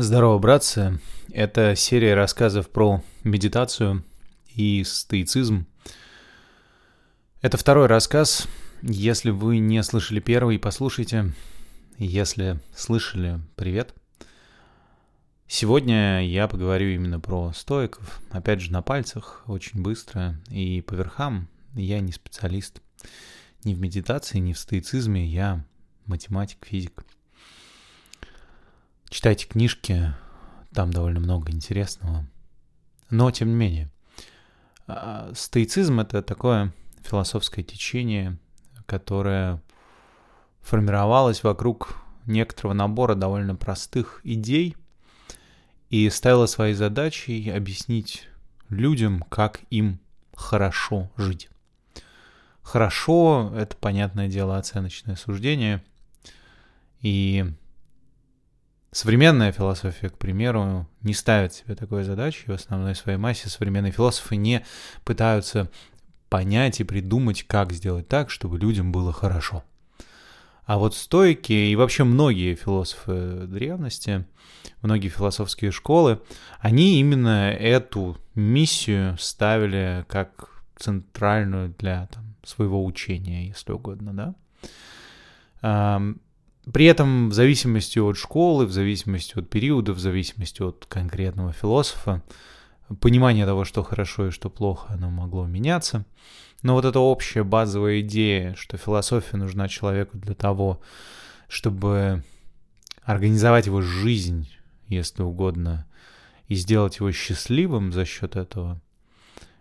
Здорово, братцы. Это серия рассказов про медитацию и стоицизм. Это второй рассказ. Если вы не слышали первый, послушайте. Если слышали, привет. Сегодня я поговорю именно про стоиков. Опять же, на пальцах, очень быстро и по верхам. Я не специалист ни в медитации, ни в стоицизме. Я математик, физик. Читайте книжки, там довольно много интересного. Но, тем не менее, а, стоицизм — это такое философское течение, которое формировалось вокруг некоторого набора довольно простых идей и ставило своей задачей объяснить людям, как им хорошо жить. Хорошо — это, понятное дело, оценочное суждение, и Современная философия, к примеру, не ставит себе такой задачи, в основной своей массе современные философы не пытаются понять и придумать, как сделать так, чтобы людям было хорошо. А вот стойки и вообще многие философы древности, многие философские школы, они именно эту миссию ставили как центральную для там, своего учения, если угодно, да. При этом в зависимости от школы, в зависимости от периода, в зависимости от конкретного философа, понимание того, что хорошо и что плохо, оно могло меняться. Но вот эта общая базовая идея, что философия нужна человеку для того, чтобы организовать его жизнь, если угодно, и сделать его счастливым за счет этого,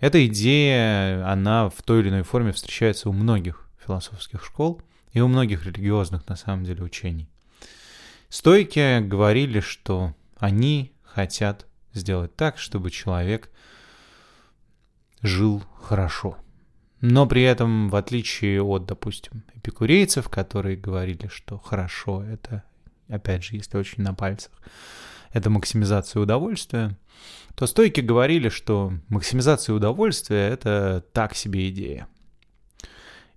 эта идея, она в той или иной форме встречается у многих философских школ – и у многих религиозных на самом деле учений. Стойки говорили, что они хотят сделать так, чтобы человек жил хорошо. Но при этом, в отличие от, допустим, эпикурейцев, которые говорили, что хорошо это, опять же, если очень на пальцах, это максимизация удовольствия, то стойки говорили, что максимизация удовольствия — это так себе идея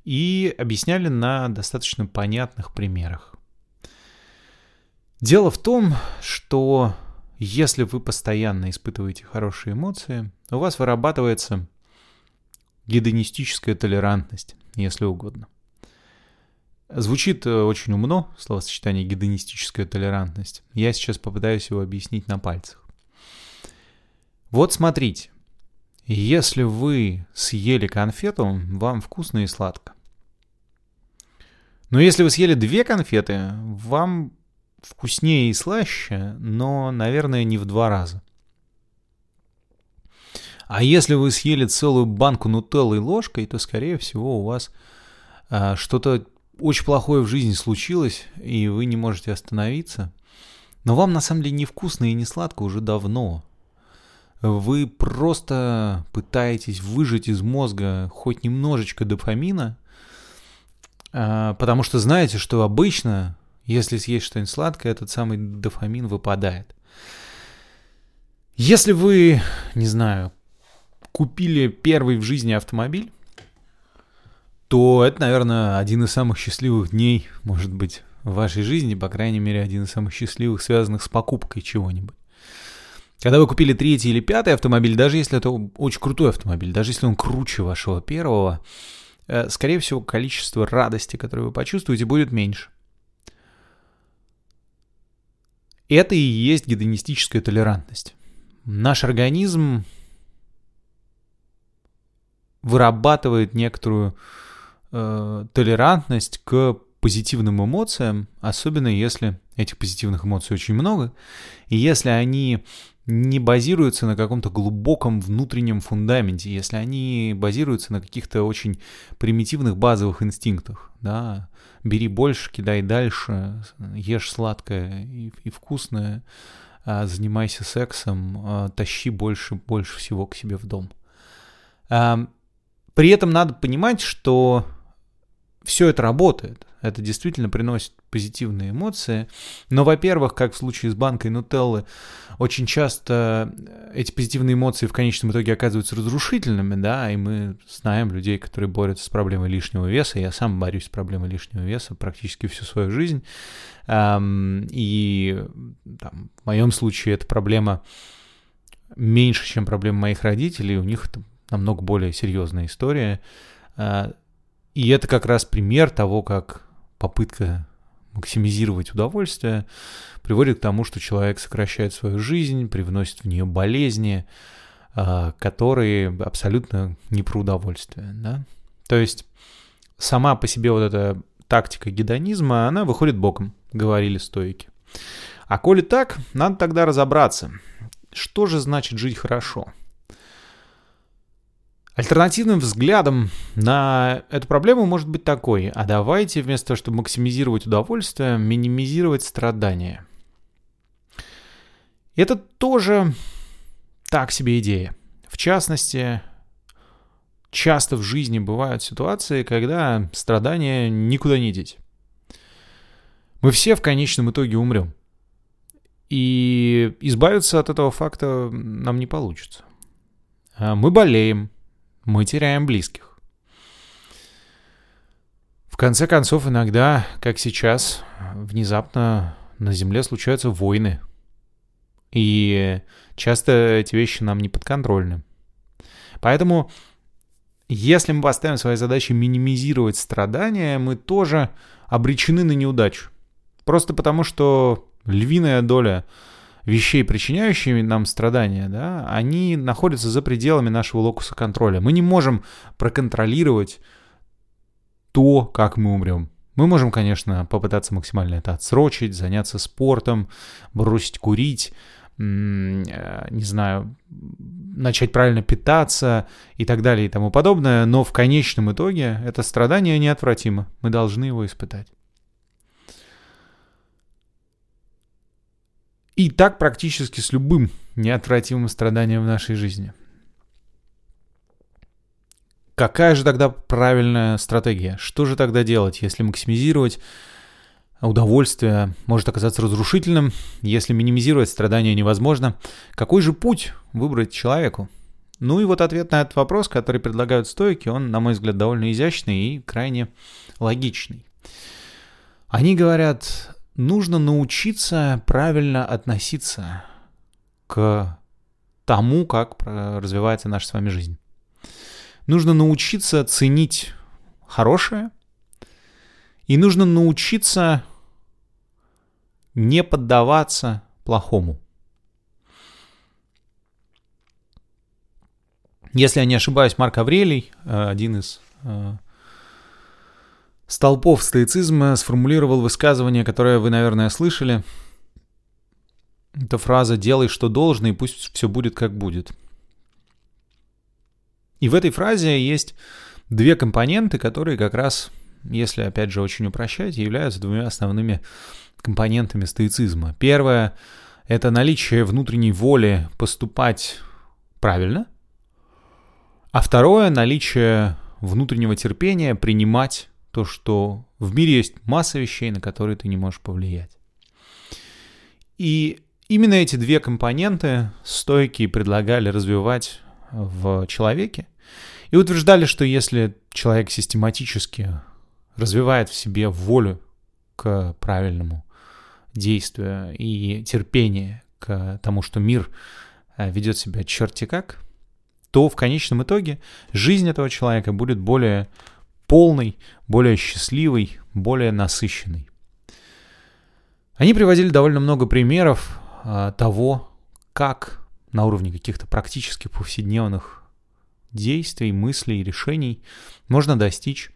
и объясняли на достаточно понятных примерах. Дело в том, что если вы постоянно испытываете хорошие эмоции, у вас вырабатывается гедонистическая толерантность, если угодно. Звучит э, очень умно словосочетание гедонистическая толерантность. Я сейчас попытаюсь его объяснить на пальцах. Вот смотрите, если вы съели конфету, вам вкусно и сладко. Но если вы съели две конфеты, вам вкуснее и слаще, но, наверное, не в два раза. А если вы съели целую банку нутеллы ложкой, то, скорее всего, у вас а, что-то очень плохое в жизни случилось, и вы не можете остановиться. Но вам на самом деле не вкусно и не сладко уже давно вы просто пытаетесь выжать из мозга хоть немножечко дофамина, а, потому что знаете, что обычно, если съесть что-нибудь сладкое, этот самый дофамин выпадает. Если вы, не знаю, купили первый в жизни автомобиль, то это, наверное, один из самых счастливых дней, может быть, в вашей жизни, по крайней мере, один из самых счастливых, связанных с покупкой чего-нибудь. Когда вы купили третий или пятый автомобиль, даже если это очень крутой автомобиль, даже если он круче вашего первого, э, скорее всего, количество радости, которое вы почувствуете, будет меньше. Это и есть гедонистическая толерантность. Наш организм вырабатывает некоторую э, толерантность к позитивным эмоциям, особенно если этих позитивных эмоций очень много, и если они не базируются на каком-то глубоком внутреннем фундаменте, если они базируются на каких-то очень примитивных базовых инстинктах, да, бери больше, кидай дальше, ешь сладкое и, и вкусное, а, занимайся сексом, а, тащи больше, больше всего к себе в дом. При этом надо понимать, что все это работает. Это действительно приносит позитивные эмоции. Но, во-первых, как в случае с банкой Нутеллы, очень часто эти позитивные эмоции в конечном итоге оказываются разрушительными, да, и мы знаем людей, которые борются с проблемой лишнего веса. Я сам борюсь с проблемой лишнего веса практически всю свою жизнь. И там, в моем случае это проблема меньше, чем проблема моих родителей, у них это намного более серьезная история. А, и это как раз пример того, как попытка максимизировать удовольствие приводит к тому, что человек сокращает свою жизнь, привносит в нее болезни, а, которые абсолютно не про удовольствие. Да? То есть сама по себе вот эта тактика гедонизма, она выходит боком, говорили стойки. А коли так, надо тогда разобраться, что же значит жить хорошо – Альтернативным взглядом на эту проблему может быть такой, а давайте вместо того, чтобы максимизировать удовольствие, минимизировать страдания. Это тоже так себе идея. В частности, часто в жизни бывают ситуации, когда страдания никуда не деть. Мы все в конечном итоге умрем. И избавиться от этого факта нам не получится. А мы болеем, мы теряем близких. В конце концов, иногда, как сейчас, внезапно на Земле случаются войны. И часто эти вещи нам не подконтрольны. Поэтому, если мы поставим своей задачей минимизировать страдания, мы тоже обречены на неудачу. Просто потому, что львиная доля вещей, причиняющими нам страдания, да, они находятся за пределами нашего локуса контроля. Мы не можем проконтролировать то, как мы умрем. Мы можем, конечно, попытаться максимально это отсрочить, заняться спортом, бросить курить, э, не знаю, начать правильно питаться и так далее и тому подобное, но в конечном итоге это страдание неотвратимо. Мы должны его испытать. И так практически с любым неотвратимым страданием в нашей жизни. Какая же тогда правильная стратегия? Что же тогда делать, если максимизировать удовольствие может оказаться разрушительным, если минимизировать страдания невозможно? Какой же путь выбрать человеку? Ну и вот ответ на этот вопрос, который предлагают стойки, он, на мой взгляд, довольно изящный и крайне логичный. Они говорят, нужно научиться правильно относиться к тому, как развивается наша с вами жизнь. Нужно научиться ценить хорошее, и нужно научиться не поддаваться плохому. Если я не ошибаюсь, Марк Аврелий, э, один из э, Столпов стоицизма сформулировал высказывание, которое вы, наверное, слышали. Это фраза «делай, что должно, и пусть все будет, как будет». И в этой фразе есть две компоненты, которые как раз, если опять же очень упрощать, являются двумя основными компонентами стоицизма. Первое — это наличие внутренней воли поступать правильно, а второе — наличие внутреннего терпения принимать то, что в мире есть масса вещей, на которые ты не можешь повлиять. И именно эти две компоненты стойки предлагали развивать в человеке и утверждали, что если человек систематически развивает в себе волю к правильному действию и терпение к тому, что мир э, ведет себя черти как, то в конечном итоге жизнь этого человека будет более полный, более счастливый, более насыщенный. Они приводили довольно много примеров а, того, как на уровне каких-то практически повседневных действий, мыслей, решений можно достичь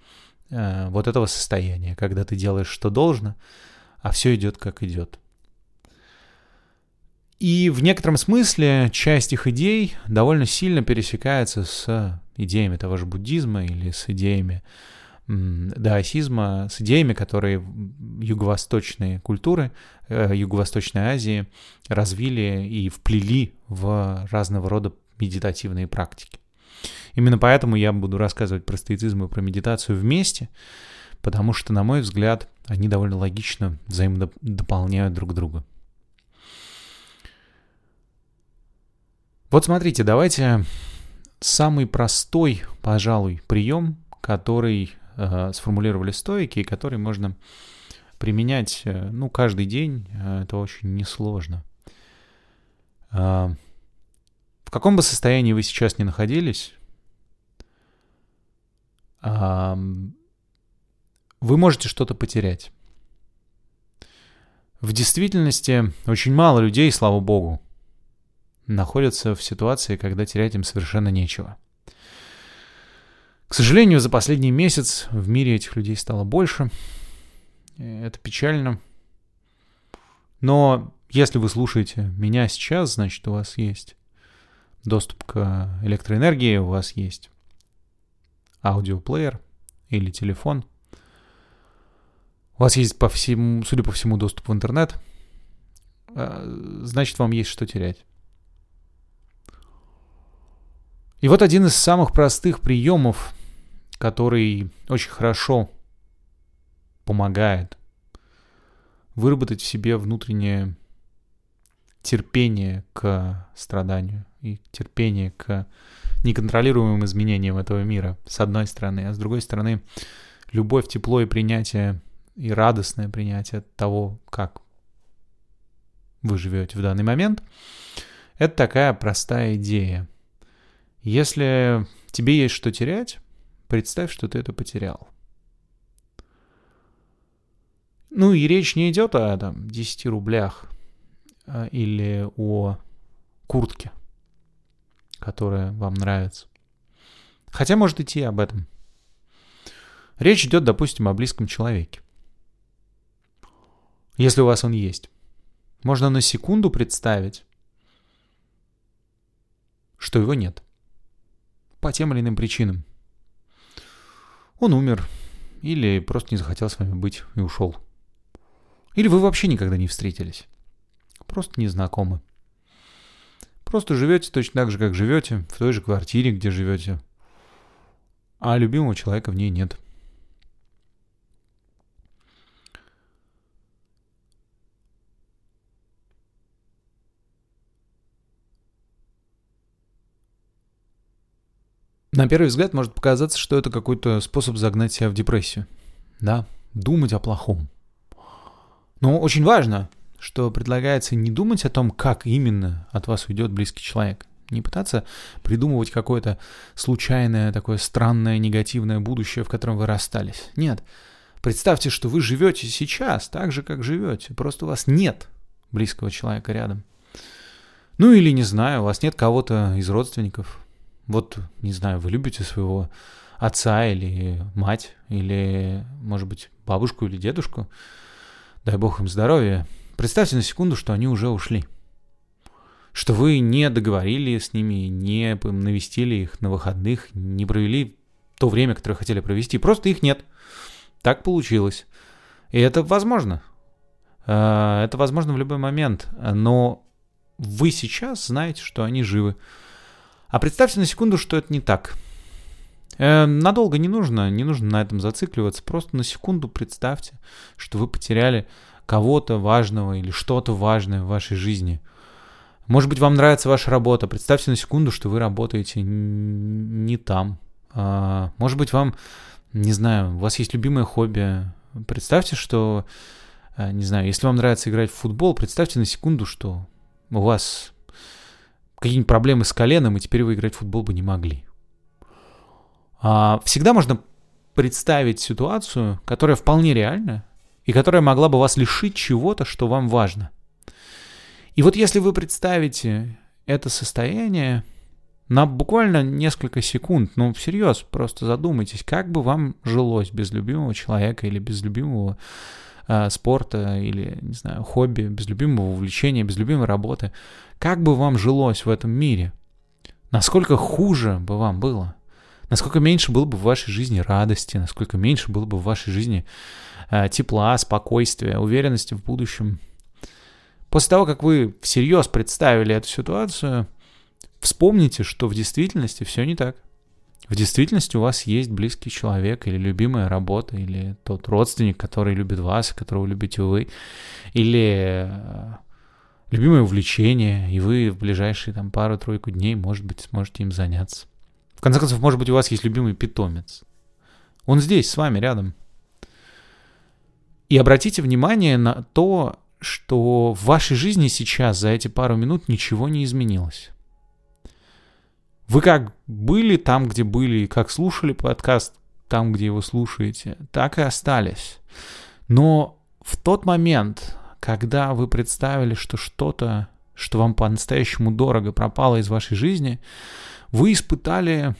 а, вот этого состояния, когда ты делаешь, что должно, а все идет как идет. И в некотором смысле часть их идей довольно сильно пересекается с идеями того же буддизма или с идеями даосизма, с идеями, которые юго-восточные культуры э, Юго-Восточной Азии развили и вплели в разного рода медитативные практики. Именно поэтому я буду рассказывать про стоицизм и про медитацию вместе, потому что, на мой взгляд, они довольно логично взаимодополняют друг друга. Вот смотрите, давайте самый простой, пожалуй, прием, который э, сформулировали стоики, и который можно применять, э, ну, каждый день, э, это очень несложно. А, в каком бы состоянии вы сейчас ни находились, вы можете что-то потерять. В действительности очень мало людей, слава богу, находятся в ситуации, когда терять им совершенно нечего. К сожалению, за последний месяц в мире этих людей стало больше. Это печально. Но если вы слушаете меня сейчас, значит, у вас есть доступ к электроэнергии, у вас есть аудиоплеер или телефон. У вас есть, по всему, судя по всему, доступ в интернет. А, значит, вам есть что терять. И вот один из самых простых приемов, который очень хорошо помогает выработать в себе внутреннее терпение к страданию и терпение к неконтролируемым изменениям этого мира, с одной стороны, а с другой стороны, любовь, тепло и принятие, и радостное принятие того, как вы живете в данный момент, это такая простая идея. Если тебе есть что терять, представь, что ты это потерял. Ну и речь не идет о там, 10 рублях а, или о куртке которая вам нравится. Хотя может идти об этом. Речь идет, допустим, о близком человеке. Если у вас он есть. Можно на секунду представить, что его нет. По тем или иным причинам. Он умер, или просто не захотел с вами быть и ушел. Или вы вообще никогда не встретились. Просто не знакомы. Просто живете точно так же, как живете, в той же квартире, где живете. А любимого человека в ней нет. На первый взгляд может показаться, что это какой-то способ загнать себя в депрессию. Да, думать о плохом. Но очень важно что предлагается не думать о том, как именно от вас уйдет близкий человек. Не пытаться придумывать какое-то случайное, такое странное, негативное будущее, в котором вы расстались. Нет. Представьте, что вы живете сейчас так же, как живете. Просто у вас нет близкого человека рядом. Ну или, не знаю, у вас нет кого-то из родственников. Вот, не знаю, вы любите своего отца или мать, или, может быть, бабушку или дедушку. Дай бог им здоровья. Представьте на секунду, что они уже ушли. Что вы не договорили с ними, не навестили их на выходных, не провели то время, которое хотели провести. Просто их нет. Так получилось. И это возможно. А, это возможно в любой момент. Но вы сейчас знаете, что они живы. А представьте на секунду, что это не так. Э, надолго не нужно, не нужно на этом зацикливаться. Просто на секунду представьте, что вы потеряли кого-то важного или что-то важное в вашей жизни. Может быть, вам нравится ваша работа. Представьте на секунду, что вы работаете не там. А, может быть, вам, не знаю, у вас есть любимое хобби. Представьте, что, а, не знаю, если вам нравится играть в футбол, представьте на секунду, что у вас какие-нибудь проблемы с коленом, и теперь вы играть в футбол бы не могли. А, всегда можно представить ситуацию, которая вполне реальна, и которая могла бы вас лишить чего-то, что вам важно. И вот если вы представите это состояние на буквально несколько секунд, ну всерьез, просто задумайтесь, как бы вам жилось без любимого человека или без любимого э, спорта или, не знаю, хобби, без любимого увлечения, без любимой работы. Как бы вам жилось в этом мире? Насколько хуже бы вам было? Насколько меньше было бы в вашей жизни радости, насколько меньше было бы в вашей жизни Э, тепла, спокойствия, уверенности в будущем. После того, как вы всерьез представили эту ситуацию, вспомните, что в действительности все не так. В действительности у вас есть близкий человек или любимая работа, или тот родственник, который любит вас, которого любите вы, или э, любимое увлечение, и вы в ближайшие там пару-тройку дней, может быть, сможете им заняться. В конце концов, может быть, у вас есть любимый питомец. Он здесь, с вами, рядом. И обратите внимание на то, что в вашей жизни сейчас за эти пару минут ничего не изменилось. Вы как были там, где были, как слушали подкаст там, где его слушаете, так и остались. Но в тот момент, когда вы представили, что что-то, что вам по-настоящему дорого пропало из вашей жизни, вы испытали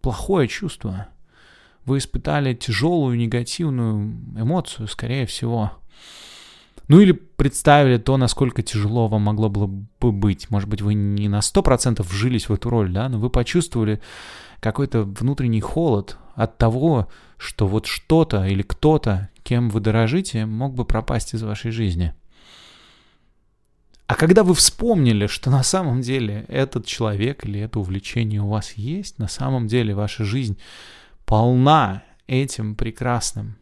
плохое чувство. Вы испытали тяжелую негативную эмоцию, скорее всего. Ну или представили то, насколько тяжело вам могло бы быть. Может быть, вы не на 100% вжились в эту роль, да, но вы почувствовали какой-то внутренний холод от того, что вот что-то или кто-то, кем вы дорожите, мог бы пропасть из вашей жизни. А когда вы вспомнили, что на самом деле этот человек или это увлечение у вас есть, на самом деле ваша жизнь полна этим прекрасным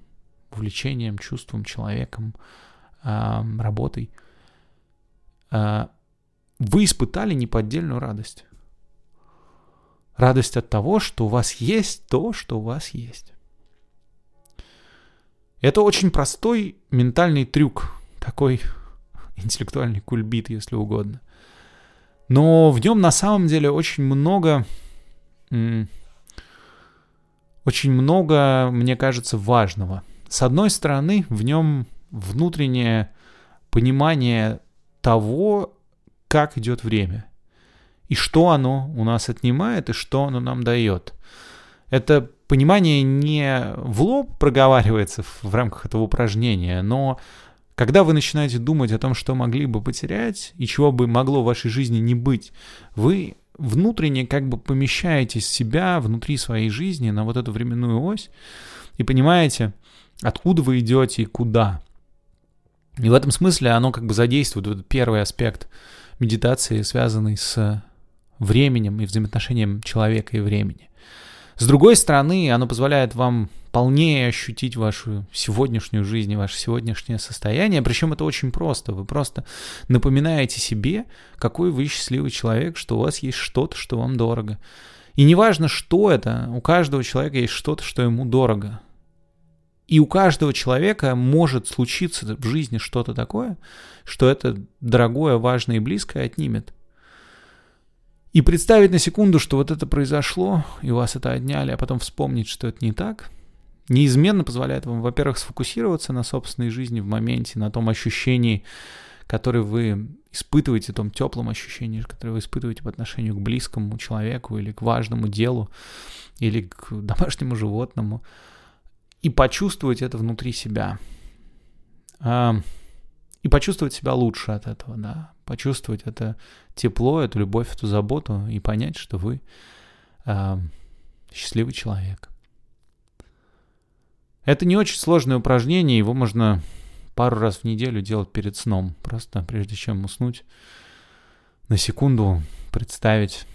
увлечением, чувством, человеком, работой, а, вы испытали неподдельную радость. Радость от того, что у вас есть то, что у вас есть. Это очень простой ментальный трюк, такой интеллектуальный кульбит, если угодно. Но в нем на самом деле очень много, очень много, мне кажется, важного. С одной стороны, в нем внутреннее понимание того, как идет время, и что оно у нас отнимает, и что оно нам дает. Это понимание не в лоб проговаривается в рамках этого упражнения, но когда вы начинаете думать о том, что могли бы потерять и чего бы могло в вашей жизни не быть, вы внутренне как бы помещаете себя внутри своей жизни на вот эту временную ось и понимаете, откуда вы идете и куда. И в этом смысле оно как бы задействует вот первый аспект медитации, связанный с временем и взаимоотношением человека и времени. С другой стороны, оно позволяет вам полнее ощутить вашу сегодняшнюю жизнь и ваше сегодняшнее состояние. Причем это очень просто. Вы просто напоминаете себе, какой вы счастливый человек, что у вас есть что-то, что вам дорого. И неважно, что это, у каждого человека есть что-то, что ему дорого. И у каждого человека может случиться в жизни что-то такое, что это дорогое, важное и близкое отнимет. И представить на секунду, что вот это произошло, и у вас это отняли, а потом вспомнить, что это не так, неизменно позволяет вам, во-первых, сфокусироваться на собственной жизни в моменте, на том ощущении, которое вы испытываете, том теплом ощущении, которое вы испытываете по отношению к близкому человеку или к важному делу, или к домашнему животному – и почувствовать это внутри себя. И почувствовать себя лучше от этого, да. Почувствовать это тепло, эту любовь, эту заботу и понять, что вы счастливый человек. Это не очень сложное упражнение, его можно пару раз в неделю делать перед сном. Просто прежде чем уснуть, на секунду представить,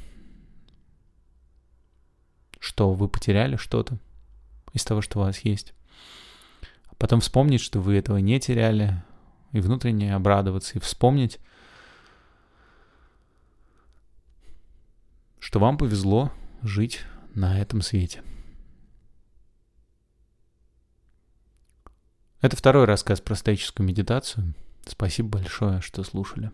что вы потеряли что-то, из того, что у вас есть. А потом вспомнить, что вы этого не теряли, и внутренне обрадоваться, и вспомнить, что вам повезло жить на этом свете. Это второй рассказ про стоическую медитацию. Спасибо большое, что слушали.